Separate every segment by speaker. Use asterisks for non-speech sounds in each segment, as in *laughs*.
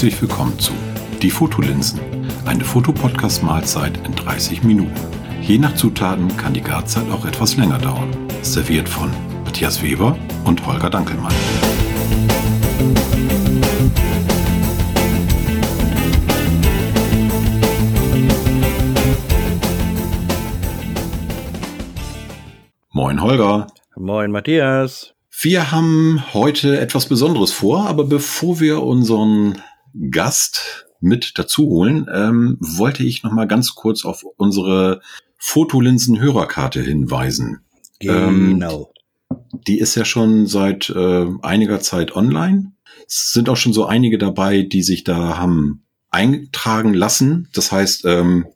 Speaker 1: Herzlich willkommen zu Die Fotolinsen, eine Fotopodcast-Mahlzeit in 30 Minuten. Je nach Zutaten kann die Garzeit auch etwas länger dauern. Serviert von Matthias Weber und Holger Dankelmann. Moin Holger.
Speaker 2: Moin Matthias.
Speaker 1: Wir haben heute etwas Besonderes vor, aber bevor wir unseren Gast mit dazu holen, ähm, wollte ich noch mal ganz kurz auf unsere Fotolinsen-Hörerkarte hinweisen.
Speaker 2: Genau.
Speaker 1: Ähm, die ist ja schon seit äh, einiger Zeit online. Es sind auch schon so einige dabei, die sich da haben eintragen lassen. Das heißt, ähm,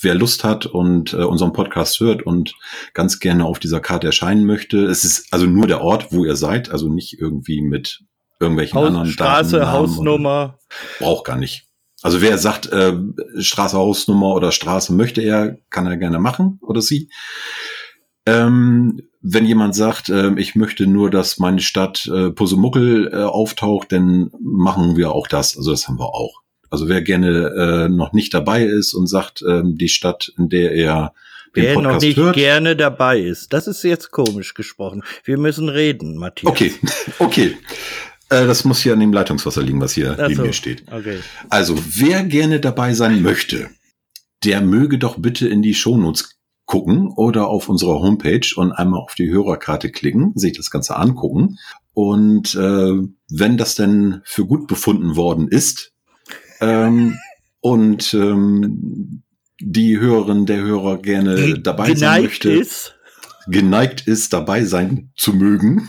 Speaker 1: wer Lust hat und äh, unseren Podcast hört und ganz gerne auf dieser Karte erscheinen möchte, es ist also nur der Ort, wo ihr seid, also nicht irgendwie mit irgendwelchen
Speaker 2: Haus,
Speaker 1: anderen
Speaker 2: Straße,
Speaker 1: Daten,
Speaker 2: Hausnummer.
Speaker 1: Braucht gar nicht. Also wer sagt, äh, Straße, Hausnummer oder Straße möchte er, kann er gerne machen oder sie. Ähm, wenn jemand sagt, äh, ich möchte nur, dass meine Stadt äh, Pusemuckel äh, auftaucht, dann machen wir auch das. Also das haben wir auch. Also wer gerne äh, noch nicht dabei ist und sagt, ähm, die Stadt, in der er den
Speaker 2: Wer
Speaker 1: Podcast
Speaker 2: noch nicht
Speaker 1: hört.
Speaker 2: gerne dabei ist. Das ist jetzt komisch gesprochen. Wir müssen reden, Matthias.
Speaker 1: Okay, *laughs* okay. Äh, das muss hier an dem Leitungswasser liegen, was hier
Speaker 2: Ach
Speaker 1: neben
Speaker 2: so,
Speaker 1: mir steht.
Speaker 2: Okay.
Speaker 1: Also, wer gerne dabei sein möchte, der möge doch bitte in die Shownotes gucken oder auf unserer Homepage und einmal auf die Hörerkarte klicken, sich das Ganze angucken. Und äh, wenn das denn für gut befunden worden ist ähm, und ähm, die Hörerin, der Hörer gerne dabei sein möchte,
Speaker 2: ist.
Speaker 1: geneigt ist, dabei sein zu mögen,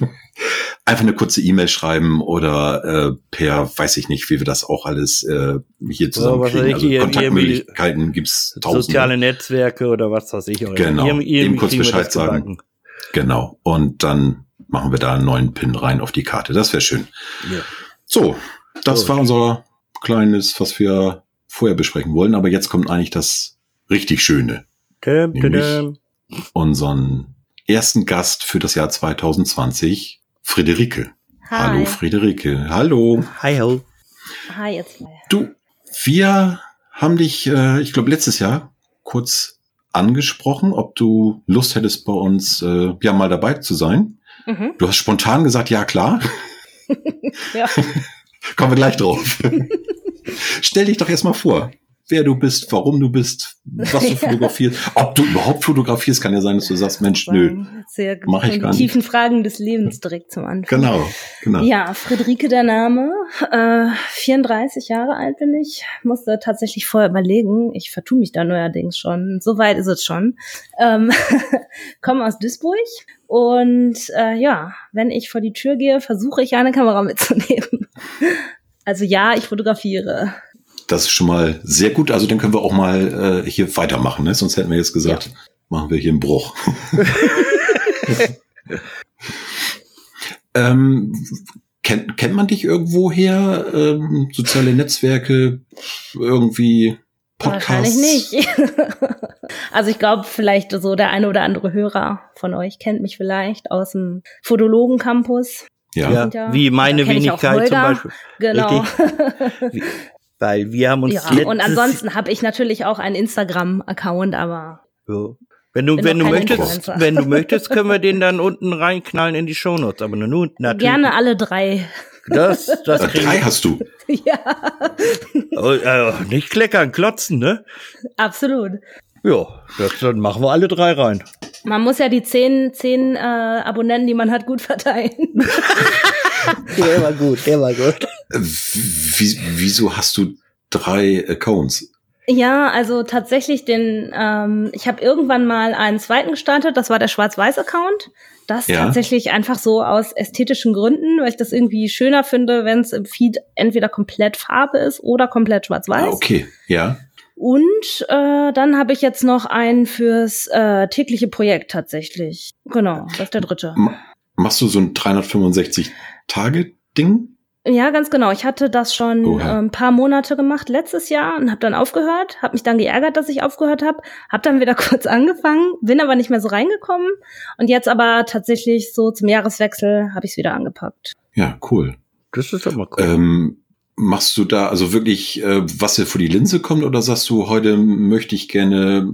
Speaker 1: einfach eine kurze E-Mail schreiben oder äh, per, weiß ich nicht, wie wir das auch alles äh, hier zusammenkriegen. Also
Speaker 2: hier-
Speaker 1: Kontaktmöglichkeiten gibt's tausende.
Speaker 2: Soziale Netzwerke oder was weiß ich. Oder
Speaker 1: Genau.
Speaker 2: Irgendwie-
Speaker 1: Eben kurz Bescheid sagen. Genau. Und dann machen wir da einen neuen Pin rein auf die Karte. Das wäre schön.
Speaker 2: Ja.
Speaker 1: So, das
Speaker 2: So.
Speaker 1: war unser kleines, was wir vorher besprechen wollen. Aber jetzt kommt eigentlich das richtig Schöne.
Speaker 2: Tum,
Speaker 1: Nämlich-. Unseren ersten Gast für das Jahr 2020, Friederike.
Speaker 3: Hi.
Speaker 1: Hallo Friederike. Hallo.
Speaker 2: Hi ho.
Speaker 3: Hi, jetzt mal.
Speaker 1: Du, wir haben dich, äh, ich glaube, letztes Jahr kurz angesprochen, ob du Lust hättest, bei uns äh, ja mal dabei zu sein.
Speaker 3: Mhm.
Speaker 1: Du hast spontan gesagt, ja klar. *laughs* *laughs*
Speaker 3: Ja.
Speaker 1: Kommen wir gleich drauf. *laughs* Stell dich doch erstmal vor, wer du bist, warum du bist, was du *laughs* fotografierst. Ob du überhaupt fotografierst, kann ja sein, dass du sagst, Mensch, nö.
Speaker 3: Sehr
Speaker 1: Mach ich gar nicht.
Speaker 3: tiefen Fragen des Lebens direkt zum Anfang.
Speaker 1: Genau, genau.
Speaker 3: Ja, Friederike der Name. Äh, 34 Jahre alt bin ich. Musste tatsächlich vorher überlegen. Ich vertue mich da neuerdings schon. So weit ist es schon. Ähm, *laughs* komme aus Duisburg. Und äh, ja, wenn ich vor die Tür gehe, versuche ich eine Kamera mitzunehmen. *laughs* Also ja, ich fotografiere.
Speaker 1: Das ist schon mal sehr gut. Also dann können wir auch mal äh, hier weitermachen. Ne? Sonst hätten wir jetzt gesagt, machen wir hier einen Bruch. *laughs* *laughs* ähm, kennt, kennt man dich irgendwo her? Ähm, soziale Netzwerke, irgendwie Podcasts?
Speaker 3: Wahrscheinlich nicht. *laughs* also ich glaube, vielleicht so der eine oder andere Hörer von euch kennt mich vielleicht aus dem Fotologen-Campus.
Speaker 1: Ja.
Speaker 2: Ja,
Speaker 3: ja-
Speaker 2: wie meine Wenigkeit zum. Beispiel.
Speaker 3: Genau.
Speaker 2: Wie- Weil wir haben uns
Speaker 3: ja, und ansonsten habe ich natürlich auch einen Instagram-Account, aber
Speaker 2: So. Wenn du,
Speaker 3: Bin
Speaker 2: wenn du möchtest,
Speaker 3: Influencer.
Speaker 2: wenn du möchtest, können wir den *laughs* dann unten reinknallen in die Shownotes. Aber nur, nur natürlich.
Speaker 3: gerne alle drei.
Speaker 2: Das, das kriegen
Speaker 1: drei hast du. *laughs*
Speaker 3: ja,
Speaker 2: oh, äh, nicht kleckern, klotzen, ne?
Speaker 3: absolut.
Speaker 2: Ja, das, dann machen wir alle drei rein.
Speaker 3: Man muss ja die zehn, zehn äh, Abonnenten, die man hat, gut verteilen. *laughs* *laughs*
Speaker 2: Der war gut, der war gut.
Speaker 1: Wie, wieso hast du drei Accounts?
Speaker 3: Ja, also tatsächlich den, ähm, ich habe irgendwann mal einen zweiten gestartet, das war der Schwarz-Weiß-Account. Das
Speaker 1: Ja.
Speaker 3: tatsächlich einfach so aus ästhetischen Gründen, weil ich das irgendwie schöner finde, wenn es im Feed entweder komplett Farbe ist oder komplett schwarz-weiß.
Speaker 1: Ah, okay, ja.
Speaker 3: Und äh, dann habe ich jetzt noch einen fürs äh, tägliche Projekt tatsächlich. Genau, das ist der dritte.
Speaker 1: Ma- Machst du so ein 365-Tage-Ding?
Speaker 3: Ja, ganz genau. Ich hatte das schon äh, ein paar Monate gemacht letztes Jahr und habe dann aufgehört, habe mich dann geärgert, dass ich aufgehört habe, habe dann wieder *laughs* kurz angefangen, bin aber nicht mehr so reingekommen und jetzt aber tatsächlich so zum Jahreswechsel habe ich es wieder angepackt.
Speaker 1: Ja, cool.
Speaker 2: Das ist doch mal cool.
Speaker 1: Ähm, machst du da also wirklich, äh, was dir vor die Linse kommt, oder sagst du, heute möchte ich gerne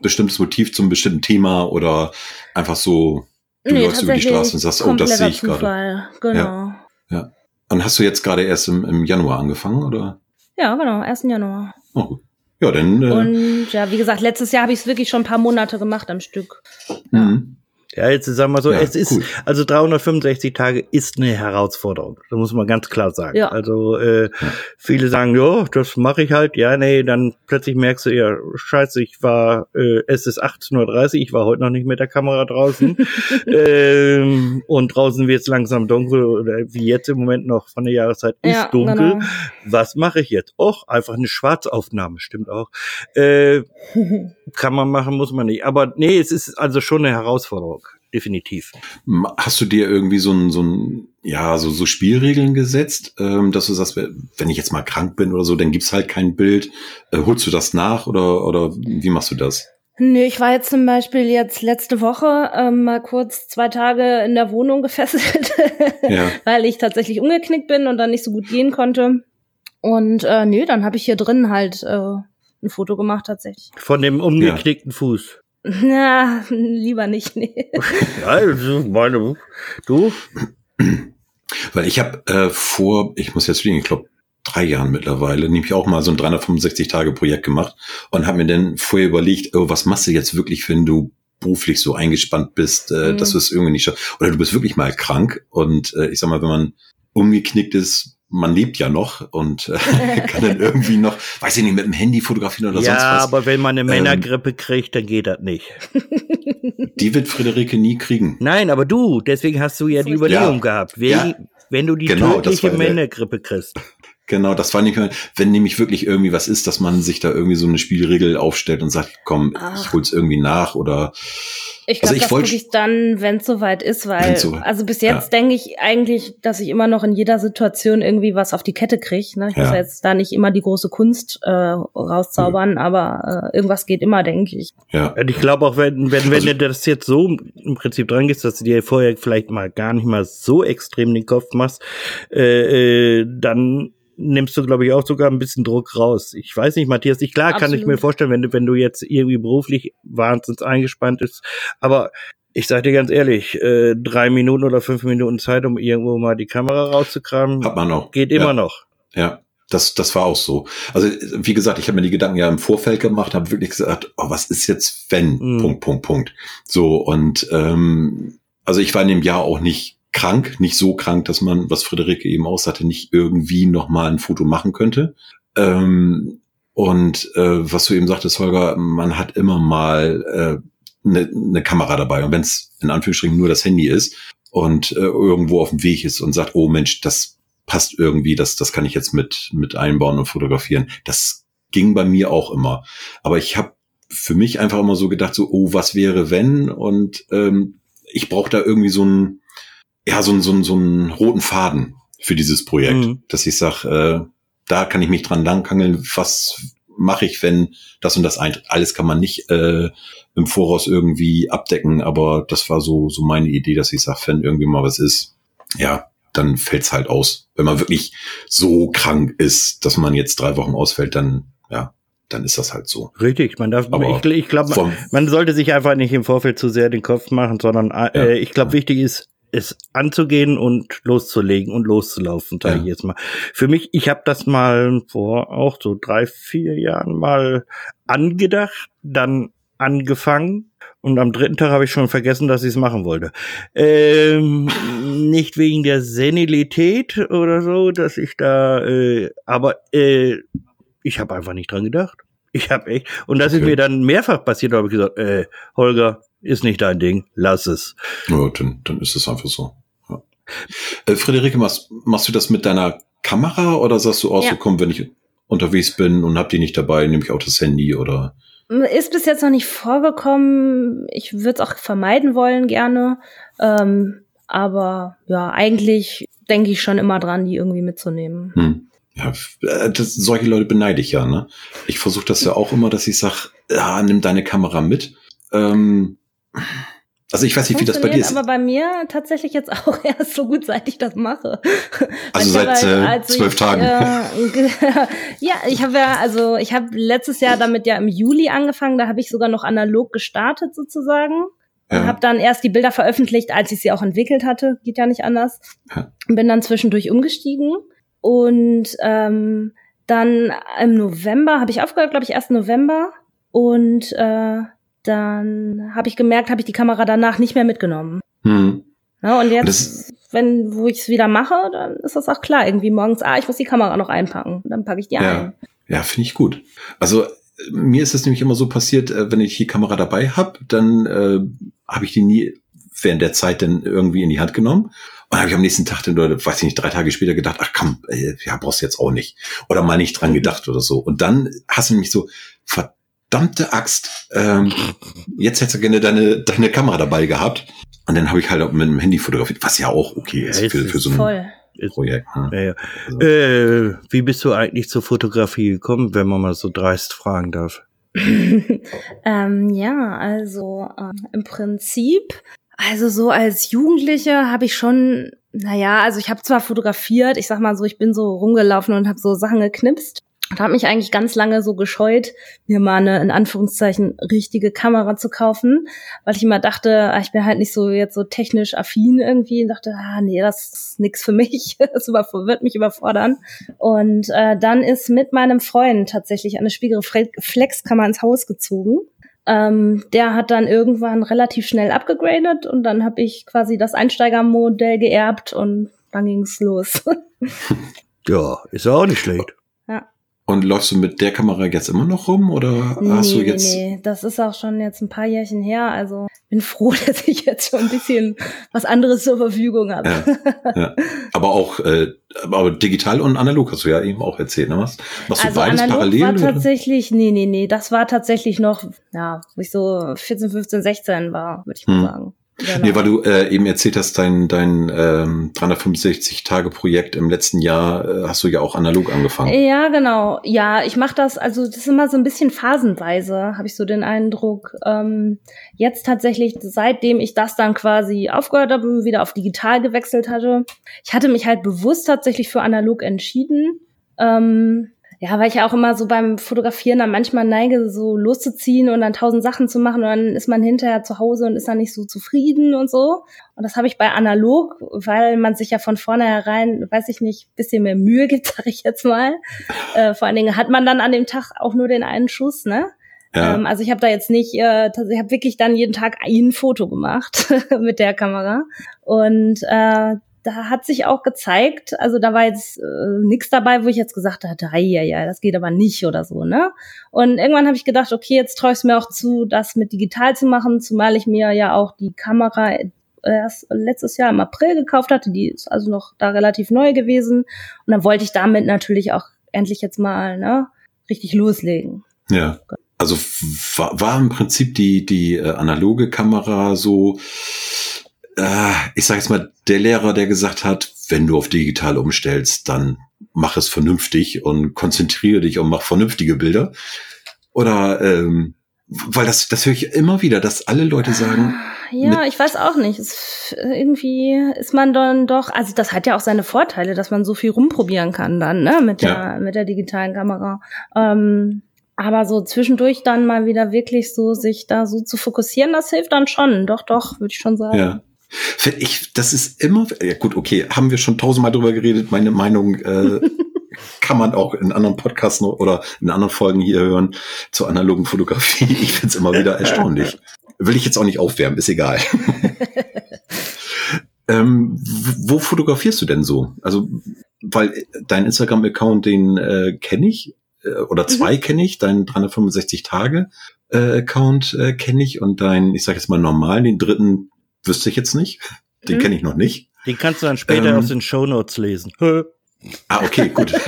Speaker 1: bestimmtes Motiv zum bestimmten Thema oder einfach so, du
Speaker 3: Nee,
Speaker 1: läufst über die Straße und sagst, oh, das sehe ich gerade.
Speaker 3: Genau.
Speaker 1: Ja. Ja. Und hast du jetzt gerade erst im, im Januar angefangen, oder?
Speaker 3: Ja, genau, 1. Januar.
Speaker 1: Oh, gut. ja, dann. Äh,
Speaker 3: Und ja, wie gesagt, letztes Jahr habe ich es wirklich schon ein paar Monate gemacht am Stück.
Speaker 1: mhm.
Speaker 2: Ja, jetzt sagen wir so,
Speaker 1: Ja,
Speaker 2: es ist,
Speaker 1: cool.
Speaker 2: also 365 Tage ist eine Herausforderung. Das muss man ganz klar sagen.
Speaker 3: Ja.
Speaker 2: Also äh, viele sagen, ja, das mache ich halt. Ja, nee, dann plötzlich merkst du, ja, scheiße, ich war, äh, es ist 18.30 Uhr, ich war heute noch nicht mit der Kamera draußen. *laughs* ähm, und draußen wird es langsam dunkel, oder wie jetzt im Moment noch von der Jahreszeit ist
Speaker 3: Ja,
Speaker 2: dunkel.
Speaker 3: genau.
Speaker 2: Was mache ich jetzt? Och, einfach eine Schwarzaufnahme, stimmt auch. Äh, *laughs* kann man machen, muss man nicht. Aber nee, es ist also schon eine Herausforderung. Definitiv.
Speaker 1: Hast du dir irgendwie so ein, so ein, ja, so, so Spielregeln gesetzt, ähm, dass du sagst, wenn ich jetzt mal krank bin oder so, dann gibt's halt kein Bild. Äh, holst du das nach oder, oder wie machst du das?
Speaker 3: Nö, ich war jetzt zum Beispiel jetzt letzte Woche ähm, mal kurz zwei Tage in der Wohnung gefesselt, *laughs*
Speaker 1: Ja.
Speaker 3: weil ich tatsächlich umgeknickt bin und dann nicht so gut gehen konnte. Und äh, nö, dann habe ich hier drin halt äh, ein Foto gemacht tatsächlich.
Speaker 2: Von dem umgeknickten Fuß.
Speaker 3: Na, lieber nicht, nee. *laughs*
Speaker 2: Ja, also meine, du?
Speaker 1: Weil ich habe äh, vor, ich muss jetzt liegen, ich glaube, drei Jahren mittlerweile, nämlich auch mal so ein 365-Tage-Projekt gemacht und habe mir dann vorher überlegt, oh, was machst du jetzt wirklich, wenn du beruflich so eingespannt bist, äh,
Speaker 3: Mhm.
Speaker 1: dass du es irgendwie nicht schaffst. Oder du bist wirklich mal krank und äh, ich sag mal, wenn man umgeknickt ist, man lebt ja noch und äh, *laughs* kann dann irgendwie noch, weiß ich nicht, mit dem Handy fotografieren oder
Speaker 2: ja,
Speaker 1: sonst was.
Speaker 2: aber wenn man eine Männergrippe kriegt, dann geht das nicht. *laughs*
Speaker 1: Die wird Friederike nie kriegen.
Speaker 2: Nein, aber du, deswegen hast du ja die
Speaker 3: Ja.
Speaker 2: Überlegung gehabt. Wenn,
Speaker 1: Ja.
Speaker 2: wenn du die
Speaker 1: Genau,
Speaker 2: tödliche Männergrippe kriegst.
Speaker 1: Genau, das nicht mehr, wenn nämlich wirklich irgendwie was ist, dass man sich da irgendwie so eine Spielregel aufstellt und sagt, komm,
Speaker 3: Ach.
Speaker 1: ich hol's irgendwie nach oder
Speaker 3: Ich
Speaker 1: Also
Speaker 3: glaube,
Speaker 1: ich
Speaker 3: das
Speaker 1: wollt-
Speaker 3: ich dann, wenn es soweit ist, weil,
Speaker 1: so-
Speaker 3: also bis jetzt denke ich eigentlich, dass ich immer noch in jeder Situation irgendwie was auf die Kette kriege. Ne? Ich muss
Speaker 1: Ja.
Speaker 3: ja jetzt da nicht immer die große Kunst äh, rauszaubern, aber äh, irgendwas geht immer, denke ich.
Speaker 1: ja.
Speaker 2: Und ich glaube auch, wenn, wenn, wenn
Speaker 1: Also-
Speaker 2: du das jetzt so im Prinzip dran gehst, dass du dir vorher vielleicht mal gar nicht mal so extrem den Kopf machst, äh, äh, dann nimmst du, glaube ich, auch sogar ein bisschen Druck raus. Ich weiß nicht, Matthias, ich klar kann ich
Speaker 3: Absolut.
Speaker 2: mir vorstellen, wenn du, wenn du jetzt irgendwie beruflich wahnsinnig eingespannt ist, aber ich sag dir ganz ehrlich, äh, drei Minuten oder fünf Minuten Zeit, um irgendwo mal die Kamera rauszukramen,
Speaker 1: Hat man auch.
Speaker 2: geht
Speaker 1: ja.
Speaker 2: immer noch.
Speaker 1: Ja, das, das war auch so. Also, wie gesagt, ich habe mir die Gedanken ja im Vorfeld gemacht, habe wirklich gesagt, oh, was ist jetzt, wenn?
Speaker 2: Mhm.
Speaker 1: Punkt, Punkt, Punkt. So, und ähm, also ich war in dem Jahr auch nicht krank, nicht so krank, dass man, was Friederike eben auch sagte, nicht irgendwie nochmal ein Foto machen könnte. Ähm, und äh, was du eben sagtest, Holger, man hat immer mal äh, eine ne Kamera dabei. Und wenn es in Anführungsstrichen nur das Handy ist und äh, irgendwo auf dem Weg ist und sagt, oh Mensch, das passt irgendwie, das, das kann ich jetzt mit, mit einbauen und fotografieren. Das ging bei mir auch immer. Aber ich habe für mich einfach immer so gedacht, so, oh, was wäre, wenn? Und ähm, ich brauche da irgendwie so einen, ja, so so so einen roten Faden für dieses Projekt,
Speaker 2: Mhm.
Speaker 1: dass ich sag, äh, da kann ich mich dran langhangeln, was mache ich, wenn das und das eintritt. Alles kann man nicht äh, im Voraus irgendwie abdecken, aber das war so, so meine Idee, dass ich sage, wenn irgendwie mal was ist, ja, dann fällt's halt aus. Wenn man wirklich so krank ist, dass man jetzt drei Wochen ausfällt, dann, ja, dann ist das halt so.
Speaker 2: Richtig, man darf,
Speaker 1: Aber
Speaker 2: ich, ich glaube,
Speaker 1: Vom,
Speaker 2: man sollte sich einfach nicht im Vorfeld zu sehr den Kopf machen, sondern äh,
Speaker 1: Ja.
Speaker 2: ich glaube, wichtig ist, es anzugehen und loszulegen und loszulaufen, sage
Speaker 1: Ja.
Speaker 2: ich jetzt mal. Für mich, ich habe das mal vor auch so drei, vier Jahren mal angedacht, dann angefangen und am dritten Tag habe ich schon vergessen, dass ich es machen wollte. Ähm, *laughs* nicht wegen der Senilität oder so, dass ich da, äh, aber äh, ich habe einfach nicht dran gedacht. Ich habe echt, und das ist
Speaker 1: Okay.
Speaker 2: mir dann mehrfach passiert, da habe ich gesagt, äh, Holger, ist nicht dein Ding, lass es.
Speaker 1: ja, dann, dann ist es einfach so. Ja. Äh, Friederike, machst, machst du das mit deiner Kamera oder sagst du, oh, so
Speaker 3: Ja.
Speaker 1: komm, wenn ich unterwegs bin und hab die nicht dabei, nehme ich auch das Handy oder
Speaker 3: Ist bis jetzt noch nicht vorgekommen. Ich würde es auch vermeiden wollen gerne. Ähm, aber ja, eigentlich denke ich schon immer dran, die irgendwie mitzunehmen.
Speaker 1: Hm. Ja, äh, das, solche Leute beneide ich ja, ne? Ich versuche das ja auch immer, dass ich sag, ja, nimm deine Kamera mit. Ähm, Also ich weiß nicht, wie das bei dir ist.
Speaker 3: aber bei mir tatsächlich jetzt auch *laughs* erst so gut, seit ich das mache. *laughs*
Speaker 1: Also seit äh, zwölf ich, Tagen.
Speaker 3: Äh, *laughs* ja, ich habe ja, also ich habe letztes Jahr damit ja im Juli angefangen, da habe ich sogar noch analog gestartet sozusagen. Ja. Und habe dann erst die Bilder veröffentlicht, als ich sie auch entwickelt hatte. Geht ja nicht anders. Ja. Bin dann zwischendurch umgestiegen. Und ähm, dann im November habe ich aufgehört, glaube ich, 1. November. Und äh, dann habe ich gemerkt, habe ich die Kamera danach nicht mehr mitgenommen. Hm. Ja, und jetzt, und wenn, wo ich es wieder mache, dann ist das auch klar. Irgendwie morgens, ah, ich muss die Kamera noch einpacken. Dann packe ich die
Speaker 1: ja.
Speaker 3: ein.
Speaker 1: Ja, finde ich gut. Also mir ist es nämlich immer so passiert, äh, wenn ich die Kamera dabei habe, dann äh, habe ich die nie während der Zeit dann irgendwie in die Hand genommen. Und habe ich am nächsten Tag dann, oder weiß ich nicht, drei Tage später gedacht, ach komm, äh, ja, brauchst du jetzt auch nicht. Oder mal nicht dran gedacht oder so. Und dann hast du nämlich so, verdammt, verdammte Axt, ähm, jetzt hättest du gerne deine, deine Kamera dabei gehabt. Und dann habe ich halt auch mit dem Handy fotografiert, was ja auch okay ist ja, für, für so ein voll. Projekt.
Speaker 2: Ne? Ja, ja. Also. Äh, wie bist du eigentlich zur Fotografie gekommen, wenn man mal so dreist fragen darf? *laughs*
Speaker 3: ähm, ja, also äh, im Prinzip, also so als Jugendliche habe ich schon, naja, also ich habe zwar fotografiert, ich sag mal so, ich bin so rumgelaufen und habe so Sachen geknipst, und habe mich eigentlich ganz lange so gescheut, mir mal eine in Anführungszeichen richtige Kamera zu kaufen, weil ich immer dachte, ah, ich bin halt nicht so jetzt so technisch affin irgendwie und dachte, ah nee, das ist nix für mich, *laughs* das wird mich überfordern. Und äh, dann ist mit meinem Freund tatsächlich eine Spiegelreflexkamera ins Haus gezogen. Ähm, der hat dann irgendwann relativ schnell abgegradet und dann habe ich quasi das Einsteigermodell geerbt und dann ging's los. *laughs*
Speaker 2: ja, ist auch nicht schlecht.
Speaker 1: Und läufst du mit der Kamera jetzt immer noch rum oder nee, hast du jetzt? Nee,
Speaker 3: das ist auch schon jetzt ein paar Jährchen her. Also bin froh, *laughs* dass ich jetzt schon ein bisschen was anderes zur Verfügung habe.
Speaker 1: Ja, ja. Aber auch äh, aber digital und analog hast du ja eben auch erzählt, ne? Was? Machst
Speaker 3: also
Speaker 1: du beides
Speaker 3: analog
Speaker 1: parallel?
Speaker 3: War tatsächlich, nee, nee, nee, das war tatsächlich noch, ja, wo ich so 14, 15, 16 war, würde ich mal hm. sagen.
Speaker 1: Genau. Nee, weil du äh, eben erzählt hast, dein, dein ähm, 365-Tage-Projekt im letzten Jahr äh, hast du ja auch analog angefangen.
Speaker 3: Ja, genau. Ja, ich mache das, also das ist immer so ein bisschen phasenweise, habe ich so den Eindruck. Ähm, jetzt tatsächlich, seitdem ich das dann quasi aufgehört habe wieder auf digital gewechselt hatte, ich hatte mich halt bewusst tatsächlich für analog entschieden. Ähm, ja, weil ich ja auch immer so beim Fotografieren dann manchmal neige, so loszuziehen und dann tausend Sachen zu machen und dann ist man hinterher zu Hause und ist dann nicht so zufrieden und so. Und das habe ich bei analog, weil man sich ja von vornherein, weiß ich nicht, bisschen mehr Mühe *laughs* gibt, sag ich jetzt mal. Äh, vor allen Dingen hat man dann an dem Tag auch nur den einen Schuss, ne? Ja. Ähm, also ich habe da jetzt nicht, äh, ich habe wirklich dann jeden Tag ein Foto gemacht *laughs* mit der Kamera. Und äh, da hat sich auch gezeigt, also da war jetzt äh, nichts dabei, wo ich jetzt gesagt hatte, ja, ja, das geht aber nicht oder so, ne? Und irgendwann habe ich gedacht, okay, jetzt traue ich es mir auch zu, das mit digital zu machen, zumal ich mir ja auch die Kamera erst letztes Jahr im April gekauft hatte, die ist also noch da relativ neu gewesen und dann wollte ich damit natürlich auch endlich jetzt mal, ne, richtig loslegen.
Speaker 1: Ja. Also war, war im Prinzip die die äh, analoge Kamera so ich sage jetzt mal, der Lehrer, der gesagt hat, wenn du auf digital umstellst, dann mach es vernünftig und konzentriere dich und mach vernünftige Bilder. Oder ähm, weil das, das höre ich immer wieder, dass alle Leute sagen.
Speaker 3: Ja, ich weiß auch nicht. Es, irgendwie ist man dann doch, also das hat ja auch seine Vorteile, dass man so viel rumprobieren kann dann, ne, mit der, ja. mit der digitalen Kamera. Ähm, aber so zwischendurch dann mal wieder wirklich so sich da so zu fokussieren, das hilft dann schon. Doch, doch, würde ich schon sagen.
Speaker 1: Ja. Ich, das ist immer, ja gut, okay, haben wir schon tausendmal drüber geredet. Meine Meinung äh, *laughs* kann man auch in anderen Podcasts oder in anderen Folgen hier hören zur analogen Fotografie. Ich finde es immer wieder erstaunlich. Will ich jetzt auch nicht aufwärmen, ist egal. *laughs* ähm, wo fotografierst du denn so? Also, weil dein Instagram-Account, den äh, kenne ich, äh, oder zwei mhm. kenne ich, dein 365 Tage äh, Account äh, kenne ich und dein, ich sage jetzt mal normal, den dritten Wüsste ich jetzt nicht. Den hm. kenne ich noch nicht.
Speaker 2: Den kannst du dann später ähm, aus den Show Notes lesen.
Speaker 1: ah, okay, gut. *laughs*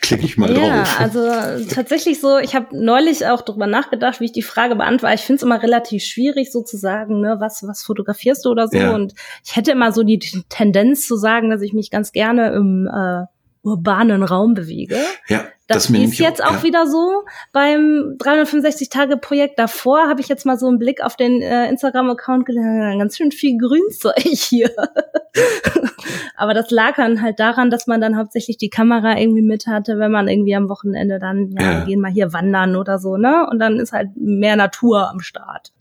Speaker 1: Klicke ich mal
Speaker 3: ja,
Speaker 1: drauf.
Speaker 3: Also tatsächlich so, ich habe neulich auch drüber nachgedacht, wie ich die Frage beantworte. Ich finde es immer relativ schwierig, so zu sagen, ne, was, was fotografierst du oder so. Ja. Und ich hätte immer so die Tendenz zu sagen, dass ich mich ganz gerne im äh, urbanen Raum bewege.
Speaker 1: Ja,
Speaker 3: Das,
Speaker 1: ist mir
Speaker 3: ist jetzt auch
Speaker 1: ja.
Speaker 3: wieder so beim 365-Tage-Projekt davor. Habe ich jetzt mal so einen Blick auf den äh, Instagram-Account gelegt. Ganz schön viel Grünzeug hier. *laughs* Aber das lag dann halt daran, dass man dann hauptsächlich die Kamera irgendwie mit hatte, wenn man irgendwie am Wochenende dann, ja,
Speaker 1: Ja.
Speaker 3: gehen mal hier wandern oder so, ne? Und dann ist halt mehr Natur am Start.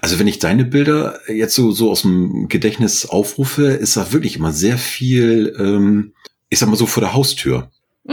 Speaker 1: Also wenn ich deine Bilder jetzt so, so aus dem Gedächtnis aufrufe, ist da wirklich immer sehr viel, ähm, ich sag mal so vor der Haustür.
Speaker 3: Mhm,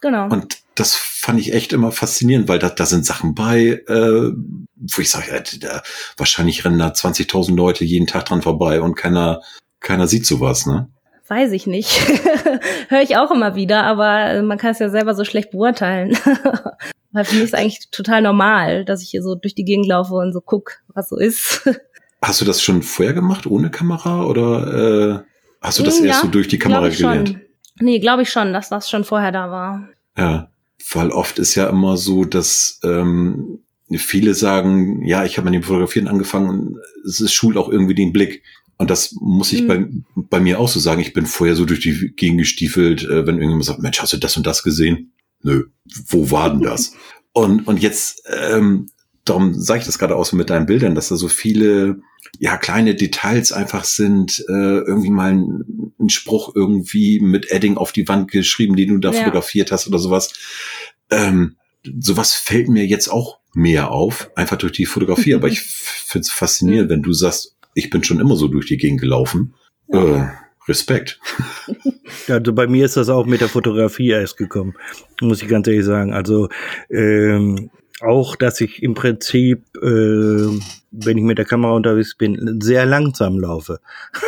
Speaker 3: genau.
Speaker 1: Und das fand ich echt immer faszinierend, weil da, da sind Sachen bei, äh, wo ich sage, da, wahrscheinlich rennen da 20.000 Leute jeden Tag dran vorbei und keiner, keiner sieht sowas, ne?
Speaker 3: Weiß ich nicht. *laughs* Höre ich auch immer wieder, aber äh, man kann es ja selber so schlecht beurteilen. *laughs* Weil für mich ist eigentlich total normal, dass ich hier so durch die Gegend laufe und so guck, was so ist. *laughs*
Speaker 1: Hast du das schon vorher gemacht, ohne Kamera, oder äh, hast du das
Speaker 3: Mm,
Speaker 1: erst
Speaker 3: ja,
Speaker 1: so durch die Kamera gelernt?
Speaker 3: Nee, glaube ich schon, dass das schon vorher da war.
Speaker 1: Ja, weil oft ist ja immer so, dass ähm, viele sagen, ja, ich habe mit dem Fotografieren angefangen und es ist schult auch irgendwie den Blick. Und das muss ich
Speaker 3: Mhm.
Speaker 1: bei, bei mir auch so sagen. Ich bin vorher so durch die Gegend gestiefelt, äh, wenn irgendjemand sagt, Mensch, hast du das und das gesehen? Nö, wo war denn das? *laughs* und, und jetzt, ähm, darum sage ich das gerade auch so mit deinen Bildern, dass da so viele, ja, kleine Details einfach sind, äh, irgendwie mal ein, ein Spruch irgendwie mit Edding auf die Wand geschrieben, den du da
Speaker 3: Ja.
Speaker 1: fotografiert hast oder sowas. Ähm, sowas fällt mir jetzt auch mehr auf, einfach durch die Fotografie. Aber ich *laughs* finde es faszinierend, wenn du sagst, ich bin schon immer so durch die Gegend gelaufen. Äh, Respekt.
Speaker 2: Also bei mir ist das auch mit der Fotografie erst gekommen, muss ich ganz ehrlich sagen. Also ähm, auch, dass ich im Prinzip, äh, wenn ich mit der Kamera unterwegs bin, sehr langsam laufe. *laughs*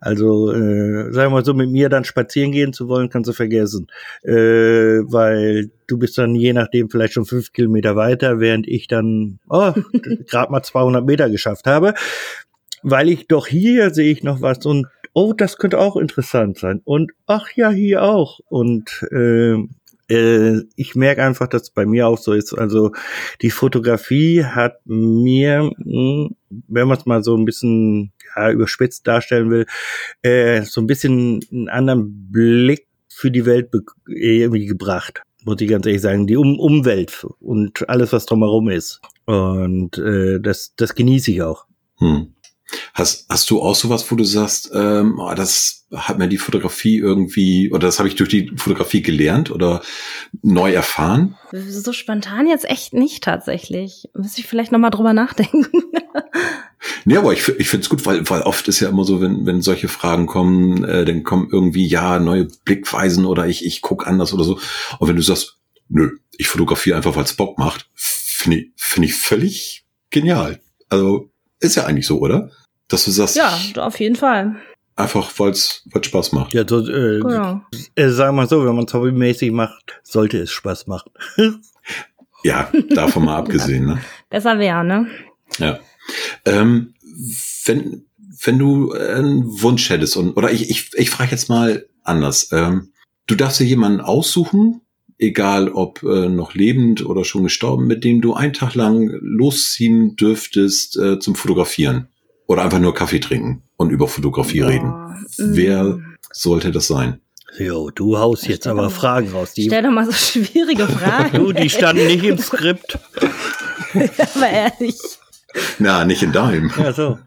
Speaker 2: Also, äh, sagen wir mal so, mit mir dann spazieren gehen zu wollen, kannst du vergessen. Äh, weil du bist dann je nachdem vielleicht schon fünf Kilometer weiter, während ich dann oh, *laughs* gerade mal 200 Meter geschafft habe. Weil ich doch hier sehe ich noch was und oh, das könnte auch interessant sein. Und ach ja, hier auch. Und äh, äh, ich merke einfach, dass es bei mir auch so ist. Also die Fotografie hat mir, mh, wenn man es mal so ein bisschen ja, überspitzt darstellen will, äh, so ein bisschen einen anderen Blick für die Welt irgendwie gebracht. Muss ich ganz ehrlich sagen, die um Umwelt und alles, was drumherum ist. Und äh, das, das genieße ich auch.
Speaker 1: Hm. Hast, hast du auch sowas, wo du sagst, ähm, oh, das hat mir die Fotografie irgendwie, oder das habe ich durch die Fotografie gelernt oder neu erfahren?
Speaker 3: So spontan jetzt echt nicht tatsächlich. Müsste ich vielleicht nochmal drüber nachdenken. *laughs*
Speaker 1: Nee, aber ich, ich finde es gut, weil, weil oft ist ja immer so, wenn, wenn solche Fragen kommen, äh, dann kommen irgendwie, ja, neue Blickweisen oder ich, ich guck anders oder so. Und wenn du sagst, nö, ich fotografiere einfach, weil es Bock macht, finde ich, finde ich völlig genial. Also ist ja eigentlich so, oder? Dass du sagst,
Speaker 3: ja, auf jeden Fall.
Speaker 1: einfach, weil es Spaß macht.
Speaker 2: Ja, so, äh,
Speaker 3: Genau.
Speaker 2: äh, sagen wir mal so, wenn man es hobbymäßig macht, sollte es Spaß machen. *laughs*
Speaker 1: Ja, davon mal abgesehen, ne? *laughs*
Speaker 3: Besser wäre, ne?
Speaker 1: Ja. Ähm, wenn, wenn du einen Wunsch hättest und oder ich, ich, ich frage jetzt mal anders. Ähm, du darfst dir jemanden aussuchen, egal ob äh, noch lebend oder schon gestorben, mit dem du einen Tag lang losziehen dürftest äh, zum Fotografieren. Oder einfach nur Kaffee trinken und über Fotografie reden.
Speaker 3: Boah,
Speaker 1: Wer
Speaker 3: mm.
Speaker 1: sollte das sein?
Speaker 2: Jo, du haust jetzt aber
Speaker 3: doch-
Speaker 2: Fragen raus. Die,
Speaker 3: Stell doch mal so schwierige *laughs* Fragen.
Speaker 2: du, die standen nicht im Skript. *laughs*
Speaker 3: Aber ehrlich.
Speaker 1: Na, nicht in deinem.
Speaker 2: Ja, so.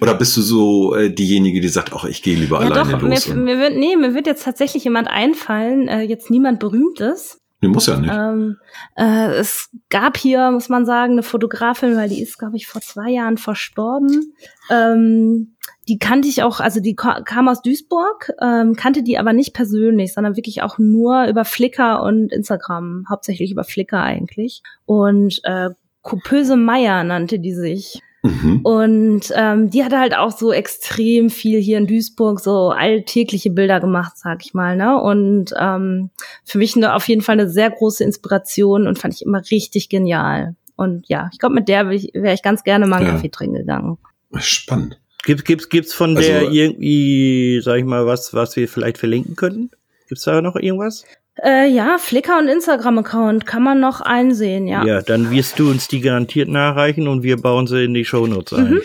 Speaker 1: Oder bist du so äh, diejenige, die sagt, ach, ich gehe lieber
Speaker 3: Ja
Speaker 1: alleine
Speaker 3: doch, mir,
Speaker 1: los? und-
Speaker 3: mir wird, nee, mir wird jetzt tatsächlich jemand einfallen, äh, jetzt niemand Berühmtes.
Speaker 1: Nee, muss ja nicht.
Speaker 3: Ähm, äh, es gab hier, muss man sagen, eine Fotografin, weil die ist, glaube ich, vor zwei Jahren verstorben. Ähm, die kannte ich auch, also die ka- kam aus Duisburg, ähm, kannte die aber nicht persönlich, sondern wirklich auch nur über Flickr und Instagram, hauptsächlich über Flickr eigentlich. Und äh, Coupöse Meier nannte die sich.
Speaker 1: Mhm.
Speaker 3: Und ähm, die hatte halt auch so extrem viel hier in Duisburg so alltägliche Bilder gemacht, sag ich mal. Ne? Und ähm, für mich eine, auf jeden Fall eine sehr große Inspiration und fand ich immer richtig genial. Und ja, ich glaube, mit der wäre ich, wär ich ganz gerne mal einen
Speaker 1: Ja.
Speaker 3: Kaffee trinken gegangen.
Speaker 1: Spannend.
Speaker 2: Gibt, gibt's, gibt's von
Speaker 1: Also-
Speaker 2: der irgendwie, sag ich mal, was, was wir vielleicht verlinken könnten? Gibt's da noch irgendwas?
Speaker 3: Äh, ja, Flickr und Instagram-Account kann man noch einsehen, ja.
Speaker 2: Ja. dann wirst du uns die garantiert nachreichen und wir bauen sie in die Shownotes ein.
Speaker 3: Mhm.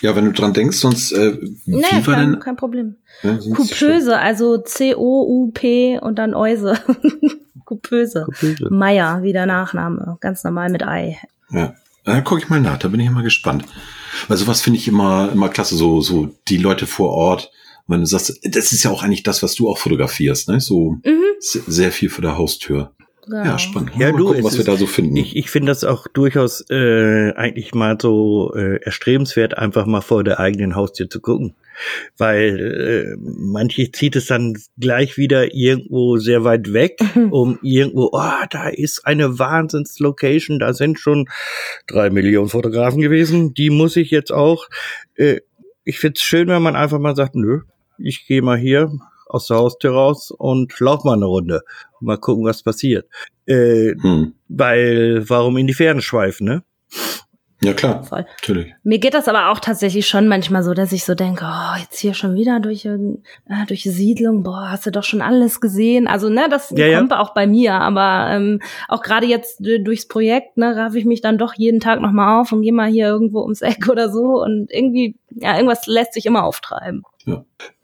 Speaker 1: Ja, wenn du dran denkst, sonst äh, wie
Speaker 3: Naja,
Speaker 1: war
Speaker 3: kein,
Speaker 1: denn
Speaker 3: kein Problem.
Speaker 1: ja,
Speaker 3: Coupöse, also C-O-U-P und dann Euse. *laughs* Coupöse. Meier, wie der Nachname. Ganz normal mit Ei.
Speaker 1: Ja, dann gucke ich mal nach, da bin ich immer gespannt. Weil sowas finde ich immer, immer klasse, so, so die Leute vor Ort. Wenn du sagst, das ist ja auch eigentlich das, was du auch fotografierst, ne? So
Speaker 3: Mhm.
Speaker 1: se- sehr viel vor der Haustür.
Speaker 3: Genau.
Speaker 1: Ja, spannend.
Speaker 2: Ja,
Speaker 1: mal
Speaker 2: du,
Speaker 1: gucken,
Speaker 2: es
Speaker 1: was wir
Speaker 2: ist-
Speaker 1: da so finden.
Speaker 2: Ich, ich finde das auch durchaus äh, eigentlich mal so äh, erstrebenswert, einfach mal vor der eigenen Haustür zu gucken. Weil äh, manche zieht es dann gleich wieder irgendwo sehr weit weg, um irgendwo, oh, da ist eine Wahnsinnslocation, da sind schon drei Millionen Fotografen gewesen, die muss ich jetzt auch. Äh, ich find's schön, wenn man einfach mal sagt, nö, ich gehe mal hier aus der Haustür raus und lauf mal eine Runde. Mal gucken, was passiert. Äh,
Speaker 1: hm.
Speaker 2: weil, warum in die Ferne schweifen, ne?
Speaker 1: Ja, klar,
Speaker 3: Voll.
Speaker 1: natürlich.
Speaker 3: Mir geht das aber auch tatsächlich schon manchmal so, dass ich so denke, oh, jetzt hier schon wieder durch, äh, durch die Siedlung, boah, hast du doch schon alles gesehen. Also, ne, das
Speaker 2: Ja, ja.
Speaker 3: kommt auch bei mir, aber ähm, auch gerade jetzt äh, durchs Projekt, ne, raff ich mich dann doch jeden Tag nochmal auf und gehe mal hier irgendwo ums Eck *laughs* oder so und irgendwie, ja, irgendwas lässt sich immer auftreiben.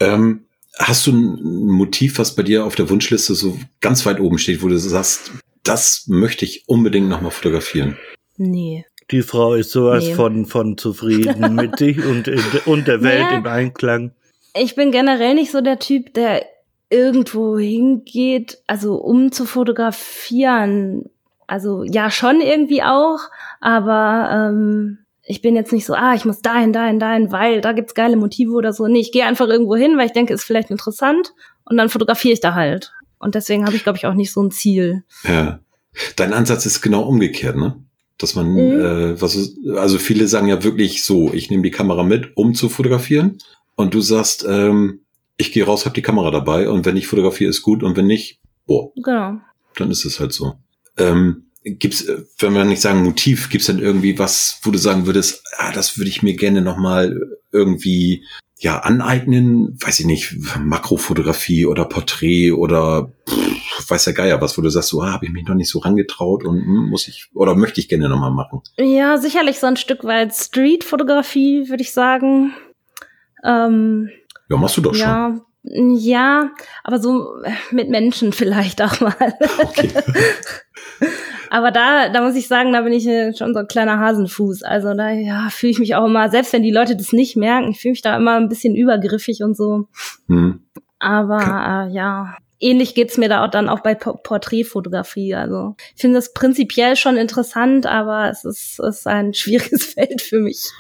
Speaker 1: Ähm, hast du ein Motiv, was bei dir auf der Wunschliste so ganz weit oben steht, wo du sagst, das möchte ich unbedingt nochmal fotografieren?
Speaker 3: Nee.
Speaker 2: Die Frau ist sowas
Speaker 3: Nee.
Speaker 2: von, von zufrieden *laughs* mit sich und, in, und der Welt
Speaker 3: Naja.
Speaker 2: im Einklang.
Speaker 3: Ich bin generell nicht so der Typ, der irgendwo hingeht, also um zu fotografieren. Also ja, schon irgendwie auch, aber ähm, ich bin jetzt nicht so, ah, ich muss dahin, dahin, dahin, weil da gibt's geile Motive oder so. Nee, ich gehe einfach irgendwo hin, weil ich denke, ist vielleicht interessant und dann fotografiere ich da halt. Und deswegen habe ich, glaube ich, auch nicht so ein Ziel.
Speaker 1: Ja. Dein Ansatz ist genau umgekehrt, ne? Dass man,
Speaker 3: Mhm.
Speaker 1: äh, was ist, also viele sagen ja wirklich so, ich nehme die Kamera mit, um zu fotografieren. Und du sagst, ähm, ich gehe raus, hab die Kamera dabei und wenn ich fotografiere, ist gut und wenn nicht, boah,
Speaker 3: Genau.
Speaker 1: dann ist es halt so. Ähm, gibt's, äh, wenn wir nicht sagen Motiv, gibt's denn irgendwie was, wo du sagen würdest, ah, das würde ich mir gerne nochmal irgendwie ja aneignen, weiß ich nicht, Makrofotografie oder Porträt oder pff, weiß der Geier was, wo du sagst, so ah, habe ich mich noch nicht so rangetraut und hm, muss ich oder möchte ich gerne nochmal machen.
Speaker 3: Ja, sicherlich so ein Stück weit Street-Fotografie, würde ich sagen. Ähm,
Speaker 1: Ja, machst du doch schon.
Speaker 3: Ja, ja, aber so äh, mit Menschen *laughs* vielleicht auch mal.
Speaker 1: Okay. *laughs*
Speaker 3: aber da, da muss ich sagen, da bin ich äh, schon so ein kleiner Hasenfuß. Also da ja, fühle ich mich auch immer, selbst wenn die Leute das nicht merken, ich fühle mich da immer ein bisschen übergriffig und so.
Speaker 1: Hm.
Speaker 3: Aber äh, ja, ähnlich geht's mir da auch dann auch bei Por- Porträtfotografie. Also ich finde das prinzipiell schon interessant, aber es ist, es ist ein *laughs* schwieriges Feld für mich.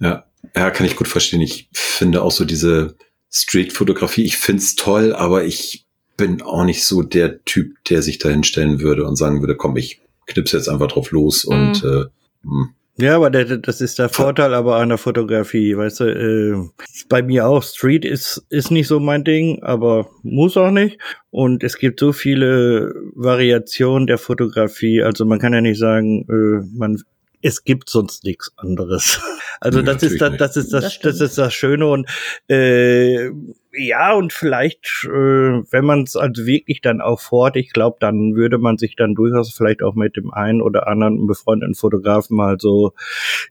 Speaker 1: Ja. ja, kann ich gut verstehen. Ich finde auch so diese Street-Fotografie, ich find's toll, aber ich bin auch nicht so der Typ, der sich da hinstellen würde und sagen würde, komm, ich knipse jetzt einfach drauf los und äh, hm.
Speaker 2: Ja, aber der, das ist der Vorteil aber an der Fotografie, weißt du, äh, bei mir auch Street ist, ist nicht so mein Ding, aber muss auch nicht. Und es gibt so viele Variationen der Fotografie, also man kann ja nicht sagen, äh, man, es gibt sonst nichts anderes. *laughs* Also das ist das, das ist das,
Speaker 3: Das
Speaker 2: das, ist das Schöne und äh, ja und vielleicht, äh, wenn man es also wirklich dann auch fort, ich glaube, dann würde man sich dann durchaus vielleicht auch mit dem einen oder anderen befreundeten Fotografen mal so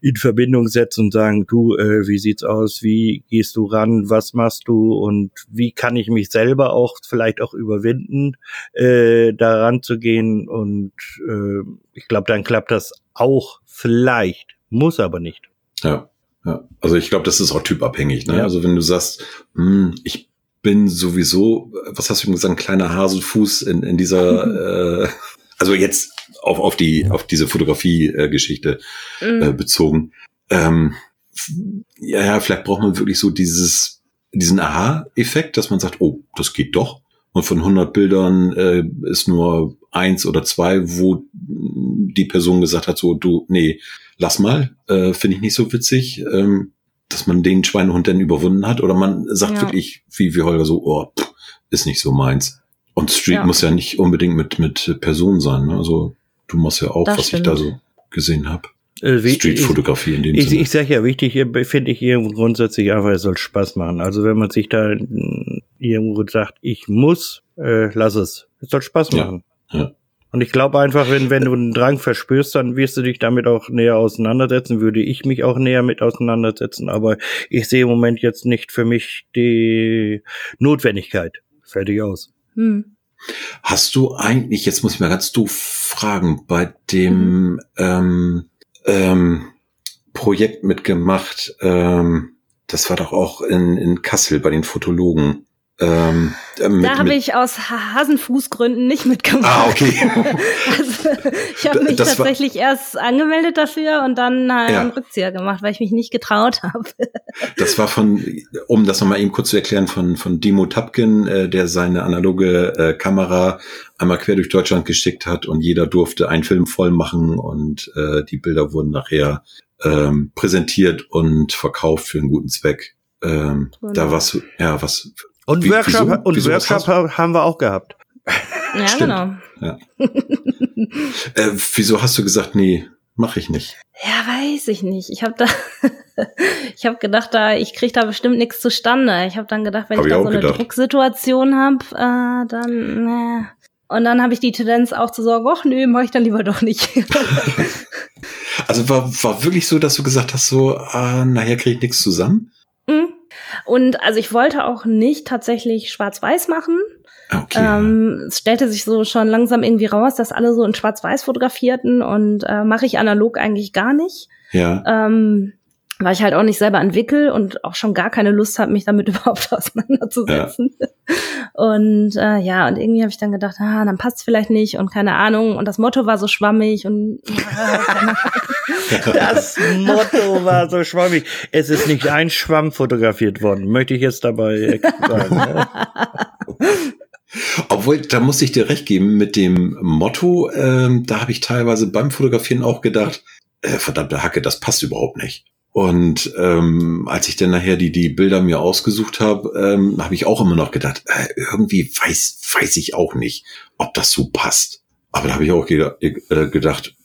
Speaker 2: in Verbindung setzen und sagen, du, äh, wie sieht's aus, wie gehst du ran, was machst du? Und wie kann ich mich selber auch vielleicht auch überwinden, äh, daran zu gehen? Und äh, ich glaube, dann klappt das auch vielleicht, muss aber nicht.
Speaker 1: Ja, ja. Also ich glaube, das ist auch typabhängig. Ne?
Speaker 2: Ja.
Speaker 1: Also wenn du sagst, hm, ich bin sowieso, was hast du gesagt, ein kleiner Hasenfuß in, in dieser, *laughs* äh, also jetzt auf, auf die, auf diese Fotografie-Geschichte
Speaker 3: Mhm.
Speaker 1: äh, bezogen. Ähm, ja, ja, vielleicht braucht man wirklich so dieses, diesen Aha-Effekt, dass man sagt, oh, das geht doch. Und von 100 Bildern äh, ist nur eins oder zwei, wo die Person gesagt hat, so, du, nee, lass mal, äh, finde ich nicht so witzig, ähm, dass man den Schweinehund dann überwunden hat. Oder man sagt
Speaker 3: Ja.
Speaker 1: wirklich, wie, wie Holger, so, oh, pff, ist nicht so meins. Und Street
Speaker 3: Ja.
Speaker 1: muss ja nicht unbedingt mit, mit Personen sein. Ne? Also du machst ja auch,
Speaker 3: Das
Speaker 1: was ich da
Speaker 3: stimmt.
Speaker 1: so gesehen habe.
Speaker 2: Äh,
Speaker 1: Street-Fotografie in dem
Speaker 2: Ich,
Speaker 1: Sinne.
Speaker 2: ich sag ja, wichtig hier finde ich irgendwo grundsätzlich einfach, es soll Spaß machen. Also wenn man sich da mm, irgendwo sagt, ich muss, äh, lass es. Es soll Spaß
Speaker 1: Ja.
Speaker 2: machen. Und ich glaube einfach, wenn, wenn du einen Drang verspürst, dann wirst du dich damit auch näher auseinandersetzen, würde ich mich auch näher mit auseinandersetzen. Aber ich sehe im Moment jetzt nicht für mich die Notwendigkeit. Fertig aus. Hm.
Speaker 1: Hast du eigentlich, jetzt muss ich mal ganz doof fragen, bei dem mhm. ähm, ähm, Projekt mitgemacht, ähm, das war doch auch in, in Kassel bei den Fotologen.
Speaker 3: Ähm, äh, mit, da habe ich aus Hasenfußgründen nicht mitgemacht. Ah, okay. *laughs* also, ich habe mich das tatsächlich war, erst angemeldet dafür und dann äh, ja. einen Rückzieher gemacht, weil ich mich nicht getraut habe. *laughs*
Speaker 1: das war von, um das nochmal eben kurz zu erklären, von, von Dimo Tapkin, äh, der seine analoge äh, Kamera einmal quer durch Deutschland geschickt hat und jeder durfte einen Film voll machen und äh, die Bilder wurden nachher ähm, präsentiert und verkauft für einen guten Zweck. Ähm, da was, ja, was
Speaker 2: und Wie, Workshop, wieso? und wieso Workshop haben wir auch gehabt.
Speaker 3: Ja, Stimmt. genau.
Speaker 1: Ja. äh, wieso hast du gesagt, nee, mache ich nicht?
Speaker 3: Ja, weiß ich nicht. Ich habe da, *laughs* ich habe gedacht, da ich krieg da bestimmt nichts zustande. Ich habe dann gedacht, wenn hab ich da so eine gedacht. Drucksituation habe, äh, dann ne. Und dann habe ich die Tendenz auch zu sagen, ach nö, mache ich dann lieber doch nicht. *laughs*
Speaker 1: also war, war wirklich so, dass du gesagt hast, so, äh, nachher kriege ich nichts zusammen?
Speaker 3: Mhm. Und also ich wollte auch nicht tatsächlich schwarz-weiß machen. Okay. Ähm, es stellte sich so schon langsam irgendwie raus, dass alle so in schwarz-weiß fotografierten und äh, mache ich analog eigentlich gar nicht.
Speaker 1: Ja.
Speaker 3: Ähm, weil ich halt auch nicht selber entwickle und auch schon gar keine Lust habe, mich damit *laughs* überhaupt auseinanderzusetzen. Ja. Und äh, ja, und irgendwie habe ich dann gedacht, ah, dann passt es vielleicht nicht und keine Ahnung. Und das Motto war so schwammig und
Speaker 2: äh, *laughs* *laughs* das Motto war so schwammig. Es ist nicht ein Schwamm fotografiert worden, möchte ich jetzt dabei sagen. Ne?
Speaker 1: Obwohl, da muss ich dir recht geben, mit dem Motto, ähm, da habe ich teilweise beim Fotografieren auch gedacht, äh, verdammte Hacke, das passt überhaupt nicht. Und ähm, als ich dann nachher die, die Bilder mir ausgesucht habe, ähm, habe ich auch immer noch gedacht, äh, irgendwie weiß, weiß ich auch nicht, ob das so passt. Aber da habe ich auch äh, gedacht,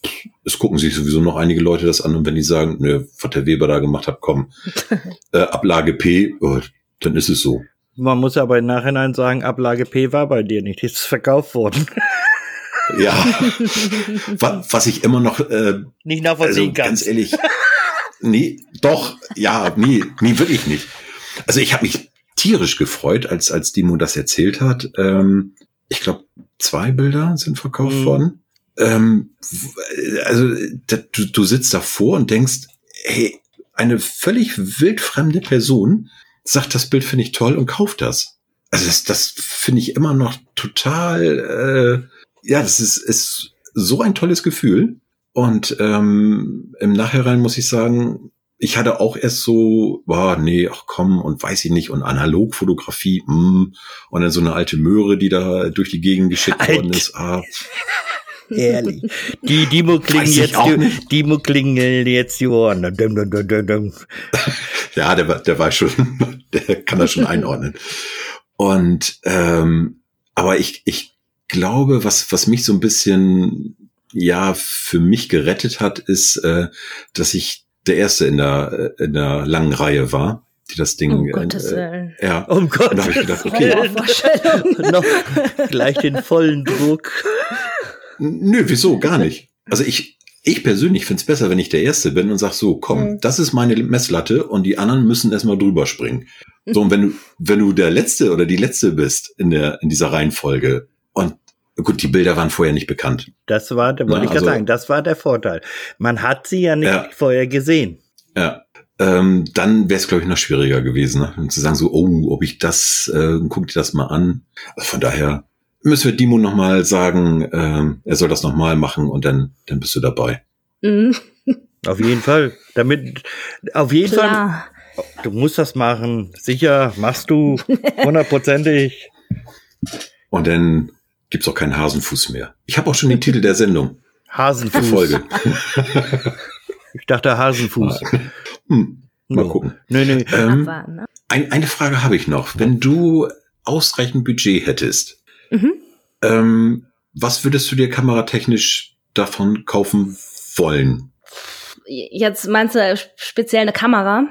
Speaker 1: es gucken sich sowieso noch einige Leute das an und wenn die sagen, nö, was der Weber da gemacht hat, komm, *laughs* äh, Ablage P, oh, dann ist es so.
Speaker 2: Man muss aber im Nachhinein sagen, Ablage P war bei dir nicht, ist verkauft worden.
Speaker 1: Ja, *laughs* was ich immer noch äh,
Speaker 2: nicht nachvollziehen also, kann.
Speaker 1: Ganz ehrlich, Nee, doch, ja, nee, nee, wirklich nicht. Also ich habe mich tierisch gefreut, als, als Dimo das erzählt hat. Ähm, ich glaube, zwei Bilder sind verkauft mhm. worden. Ähm, also du, du sitzt davor und denkst, hey, eine völlig wildfremde Person sagt, das Bild finde ich toll und kauft das. Also das, das finde ich immer noch total, äh, ja, das ist, ist so ein tolles Gefühl. Und ähm, im Nachhinein muss ich sagen, ich hatte auch erst so, boah, nee, ach komm, und weiß ich nicht, und Analogfotografie, mm, und dann so eine alte Möhre, die da durch die Gegend geschickt Alt. worden ist. Ah. *laughs*
Speaker 2: Ehrlich. Die Dimo klingen jetzt die, Dimo klingen jetzt die Ohren. *laughs*
Speaker 1: ja, der war, der war schon, *laughs* der kann das schon einordnen. Und ähm, aber ich, ich glaube, was, was mich so ein bisschen ja für mich gerettet hat, ist, äh, dass ich der Erste in der, äh, in der langen Reihe war die das Ding.
Speaker 3: Um Gottes
Speaker 1: äh,
Speaker 3: Willen.
Speaker 1: Ja.
Speaker 2: Um Gottes Und da ich gedacht, okay. Noch gleich den vollen Druck.
Speaker 1: Nö, wieso? Gar nicht. Also ich, ich persönlich find's besser, wenn ich der Erste bin und sag so, komm, mhm. das ist meine Messlatte und die anderen müssen erstmal drüber springen. So, und wenn du, wenn du der Letzte oder die Letzte bist in der, in dieser Reihenfolge und Gut, die Bilder waren vorher nicht bekannt.
Speaker 2: Das war, da wollte ja, ich gerade also, sagen, das war der Vorteil. Man hat sie ja nicht ja. vorher gesehen.
Speaker 1: Ja. Ähm, dann wäre es, glaube ich, noch schwieriger gewesen, ne? zu sagen so, oh, ob ich das, äh, guck dir das mal an. Also von daher müssen wir Dimo noch mal sagen, ähm, er soll das noch mal machen und dann, dann bist du dabei.
Speaker 2: Mhm. *laughs* Auf jeden Fall. Damit, auf jeden Klar. Fall. Du musst das machen. Sicher, machst du. *laughs* Hundertprozentig.
Speaker 1: Und dann gibt's auch keinen Hasenfuß mehr. Ich habe auch schon den Titel der Sendung.
Speaker 2: Hasenfuß. Folge. *laughs* ich dachte Hasenfuß.
Speaker 1: Hm, mal gucken. Nee, nee. Ähm, ne? ein, eine Frage habe ich noch. Wenn du ausreichend Budget hättest, mhm. ähm, was würdest du dir kameratechnisch davon kaufen wollen?
Speaker 3: Jetzt meinst du speziell eine Kamera?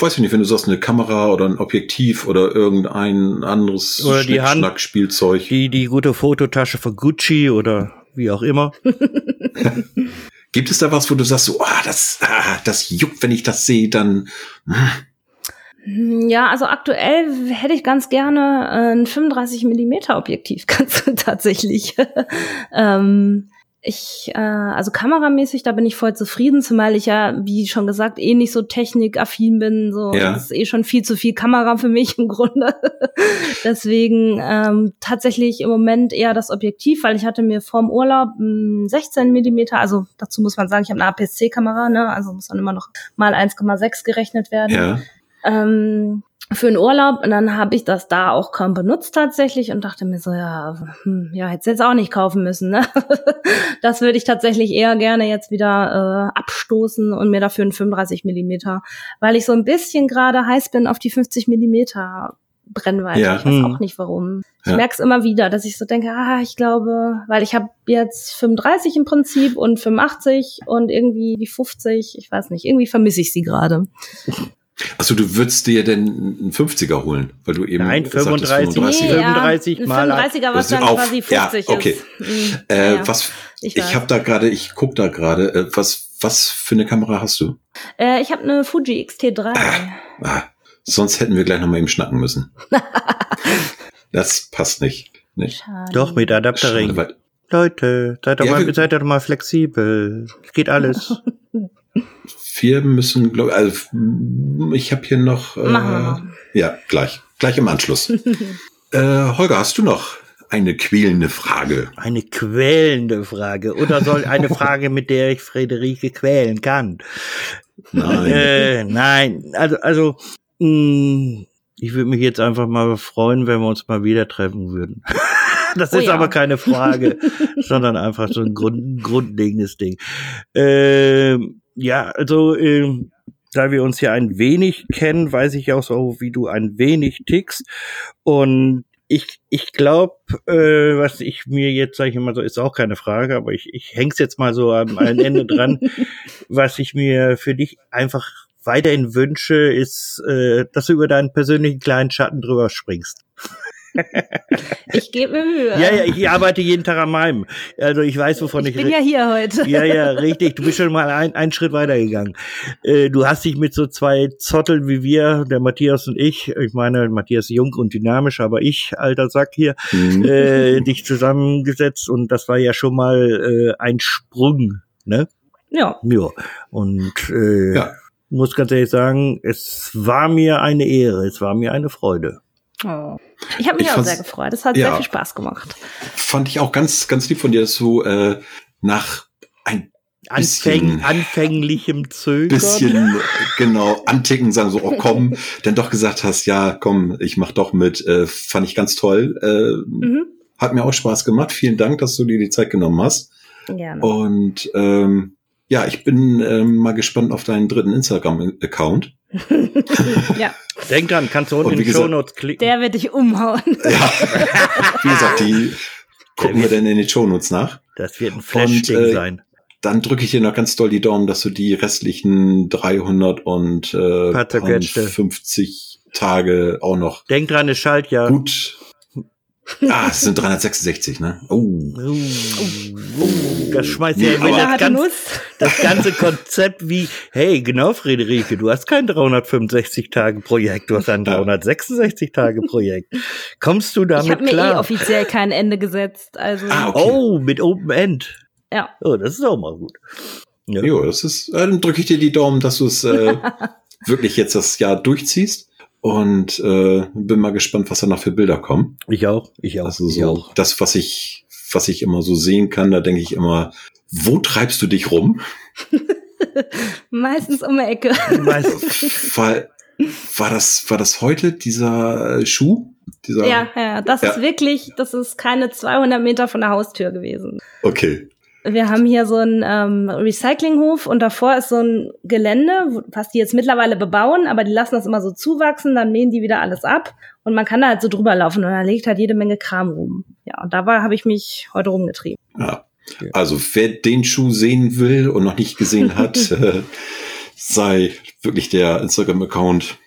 Speaker 1: Weiß ich nicht, wenn du sagst, eine Kamera oder ein Objektiv oder irgendein anderes
Speaker 2: oder die Hand,
Speaker 1: Spielzeug.
Speaker 2: Die, die gute Fototasche von Gucci oder wie auch immer. *laughs*
Speaker 1: Gibt es da was, wo du sagst, so, ah, das, ah, das juckt, wenn ich das sehe, dann.
Speaker 3: Hm, Ja, also aktuell hätte ich ganz gerne ein 35 Millimeter Objektiv, *laughs* ganz tatsächlich. *laughs* ähm, ich, äh, also kameramäßig, da bin ich voll zufrieden, zumal ich ja, wie schon gesagt, eh nicht so technikaffin bin. So,
Speaker 1: Ja.
Speaker 3: das ist eh schon viel zu viel Kamera für mich im Grunde. *laughs* Deswegen ähm, tatsächlich im Moment eher das Objektiv, weil ich hatte mir vorm Urlaub mh, 16 Millimeter, also dazu muss man sagen, ich habe eine APS-C-Kamera, ne, also muss dann immer noch mal 1,6 gerechnet werden
Speaker 1: Ja.
Speaker 3: Ähm, für einen Urlaub und dann habe ich das da auch kaum benutzt tatsächlich und dachte mir so, ja, hm, ja, hätte jetzt auch nicht kaufen müssen. Ne? *laughs* Das würde ich tatsächlich eher gerne jetzt wieder äh, abstoßen und mir dafür einen 35 Millimeter, weil ich so ein bisschen gerade heiß bin auf die 50 Millimeter Brennweite.
Speaker 1: Ja.
Speaker 3: Ich weiß
Speaker 2: Hm.
Speaker 3: auch nicht warum. Ich
Speaker 1: Ja.
Speaker 3: merke es immer wieder, dass ich so denke, ah, ich glaube, weil ich habe jetzt 35 im Prinzip und 85 und irgendwie die 50, ich weiß nicht, irgendwie vermisse ich sie gerade.
Speaker 1: Also du würdest dir denn einen 50er holen, weil du eben
Speaker 2: Nein,
Speaker 1: sagtest,
Speaker 2: 35.
Speaker 1: 35er.
Speaker 2: 35
Speaker 3: ein
Speaker 2: mal
Speaker 3: 35er, was dann
Speaker 1: auf-
Speaker 3: quasi
Speaker 1: ja,
Speaker 3: 50
Speaker 1: okay.
Speaker 3: ist. Mhm.
Speaker 1: Äh,
Speaker 3: Ja, ja.
Speaker 1: was
Speaker 3: Ich
Speaker 1: ich, habe da gerade, ich guck da gerade, äh, was was für eine Kamera hast du?
Speaker 3: Äh, ich habe eine Fuji XT3.
Speaker 1: Ah, sonst hätten wir gleich noch mal eben schnacken müssen. *laughs* das passt nicht. nicht.
Speaker 3: Schade.
Speaker 2: Doch, mit Adapterring.
Speaker 1: Schade,
Speaker 2: Leute, seid doch,
Speaker 1: Ja,
Speaker 2: mal, seid doch mal flexibel. Es geht alles. *laughs*
Speaker 1: Wir müssen, glaube also ich habe hier noch. Äh. Ja, gleich, gleich im Anschluss. *laughs* äh, Holger, hast du noch eine quälende Frage?
Speaker 2: Eine quälende Frage. Oder soll eine *laughs* Frage, mit der ich Friederike quälen kann?
Speaker 1: Nein.
Speaker 2: Äh, nein, also, also, mh, ich würde mich jetzt einfach mal freuen, wenn wir uns mal wieder treffen würden. *laughs* *laughs* Das
Speaker 3: Oh
Speaker 2: ist
Speaker 3: ja.
Speaker 2: aber keine Frage, *laughs* sondern einfach so ein Grund, grundlegendes Ding. Ähm, ja, also, ähm, da wir uns ja ein wenig kennen, weiß ich auch so, wie du ein wenig tickst. Und ich, ich glaube, äh, was ich mir jetzt, sage ich immer so, ist auch keine Frage, aber ich, ich häng's jetzt mal so am, am Ende dran. *laughs* Was ich mir für dich einfach weiterhin wünsche, ist, äh, dass du über deinen persönlichen kleinen Schatten drüber springst.
Speaker 3: Ich gebe mir Mühe.
Speaker 2: Ja, ja, ich arbeite jeden Tag an meinem. Also ich weiß, wovon ich,
Speaker 3: ich bin ja hier heute.
Speaker 2: ja, ja, richtig. Du bist schon mal ein, einen Schritt weitergegangen. Äh, du hast dich mit so zwei Zotteln wie wir, der Matthias und ich, ich meine, Matthias jung und dynamisch, aber ich, alter Sack hier,
Speaker 1: Hm.
Speaker 2: äh, dich zusammengesetzt und das war ja schon mal äh, ein Sprung, ne?
Speaker 3: Ja.
Speaker 2: Ja. Und äh,
Speaker 1: Ja.
Speaker 2: muss ganz ehrlich sagen, es war mir eine Ehre, es war mir eine Freude.
Speaker 3: Oh. Ich habe mich
Speaker 1: Ich
Speaker 3: auch sehr gefreut. Es hat
Speaker 1: Ja.
Speaker 3: sehr viel Spaß gemacht.
Speaker 1: Fand ich auch ganz, ganz lieb von dir, dass du äh, nach ein
Speaker 2: Anfäng,
Speaker 1: Bisschen-
Speaker 2: anfänglichem Zögern.
Speaker 1: bisschen *laughs* genau anticken, sagen so, oh komm, dann doch gesagt hast, ja, komm, ich mach doch mit. Äh, fand ich ganz toll. Äh,
Speaker 3: Mhm.
Speaker 1: Hat mir auch Spaß gemacht. Vielen Dank, dass du dir die Zeit genommen hast.
Speaker 3: Gerne.
Speaker 1: Und ähm, ja, ich bin ähm, mal gespannt auf deinen dritten Instagram-Account. *laughs*
Speaker 3: ja,
Speaker 2: Denk dran, kannst du unten
Speaker 1: Und
Speaker 2: in die Shownotes klicken.
Speaker 3: der wird dich umhauen. *laughs*
Speaker 1: Ja, wie gesagt, die gucken wir dann in den Shownotes nach.
Speaker 2: Das wird ein Flash-Ding
Speaker 1: äh,
Speaker 2: sein.
Speaker 1: Dann drücke ich dir noch ganz doll die Daumen, dass du die restlichen 300 und äh,
Speaker 2: Paar zerquetschte.
Speaker 1: 50 Tage auch noch
Speaker 2: Denk dran, es schallt ja.
Speaker 1: gut. Ah, es sind 366, ne? Oh.
Speaker 2: Uh, das schmeißt ja immer das,
Speaker 3: hat
Speaker 2: ganz,
Speaker 3: Nuss.
Speaker 2: das ganze Konzept wie, hey, genau, Friederike, du hast kein 365-Tage-Projekt, du hast ein 366-Tage-Projekt. Kommst du
Speaker 3: Ich
Speaker 2: damit
Speaker 3: habe mir eh
Speaker 2: klar?
Speaker 3: offiziell kein Ende gesetzt. Also
Speaker 1: Ah, okay.
Speaker 2: Oh, mit Open End.
Speaker 3: ja.
Speaker 2: Oh, das ist auch mal gut. Ja.
Speaker 1: Jo, das ist, äh, dann drücke ich dir die Daumen, dass du es äh, *laughs* wirklich jetzt das Jahr durchziehst. Und äh, bin mal gespannt, was da noch für Bilder kommen.
Speaker 2: Ich auch, ich auch,
Speaker 1: Also
Speaker 2: ich
Speaker 1: so
Speaker 2: auch.
Speaker 1: das, was ich, was ich immer so sehen kann, da denke ich immer, wo treibst du dich rum? *laughs*
Speaker 3: Meistens um die Ecke. *laughs*
Speaker 2: Weißt,
Speaker 1: War, war das, war das heute dieser Schuh? Dieser,
Speaker 3: Ja, ja, das
Speaker 1: Ja.
Speaker 3: ist wirklich, das ist keine 200 Meter von der Haustür gewesen.
Speaker 1: Okay.
Speaker 3: Wir haben hier so einen ähm, Recyclinghof und davor ist so ein Gelände, was die jetzt mittlerweile bebauen, aber die lassen das immer so zuwachsen, dann mähen die wieder alles ab und man kann da halt so drüber laufen und da liegt halt jede Menge Kram rum. Ja, und da war habe ich mich heute rumgetrieben.
Speaker 1: Ja. Also wer den Schuh sehen will und noch nicht gesehen hat, *laughs* äh, sei wirklich der Instagram-Account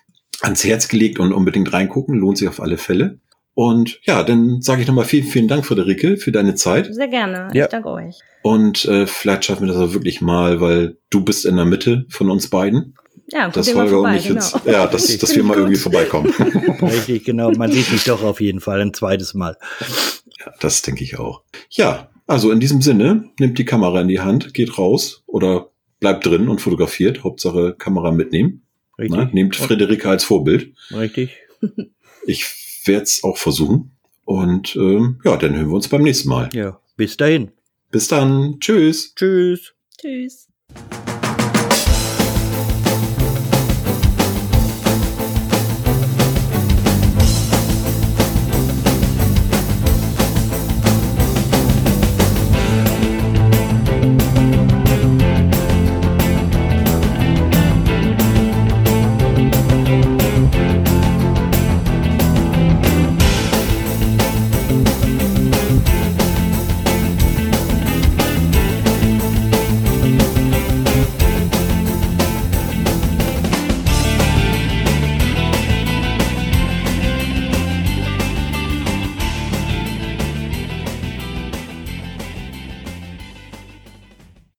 Speaker 1: ans Herz gelegt und unbedingt reingucken. Lohnt sich auf alle Fälle. Und ja, dann sage ich nochmal vielen, vielen Dank, Friederike, für deine Zeit.
Speaker 3: Sehr gerne.
Speaker 2: Ja.
Speaker 3: Ich danke euch.
Speaker 1: Und äh, vielleicht schaffen wir das auch wirklich mal, weil du bist in der Mitte von uns beiden.
Speaker 3: Ja,
Speaker 1: Das Holger
Speaker 3: vorbei,
Speaker 1: und ich
Speaker 3: genau.
Speaker 1: jetzt, ja, dass, dass wir mal irgendwie vorbeikommen. *laughs*
Speaker 2: Richtig, genau. Man sieht mich doch auf jeden Fall ein zweites Mal.
Speaker 1: ja, das denke ich auch. Ja, also in diesem Sinne, nehmt die Kamera in die Hand, geht raus oder bleibt drin und fotografiert. Hauptsache Kamera mitnehmen.
Speaker 2: Richtig.
Speaker 1: Ne? Nehmt Friederike als Vorbild.
Speaker 2: Richtig.
Speaker 1: Ich werde es auch versuchen. Und ähm, ja, dann hören wir uns beim nächsten Mal.
Speaker 2: Ja. Bis dahin.
Speaker 1: Bis dann. Tschüss.
Speaker 2: Tschüss.
Speaker 3: Tschüss.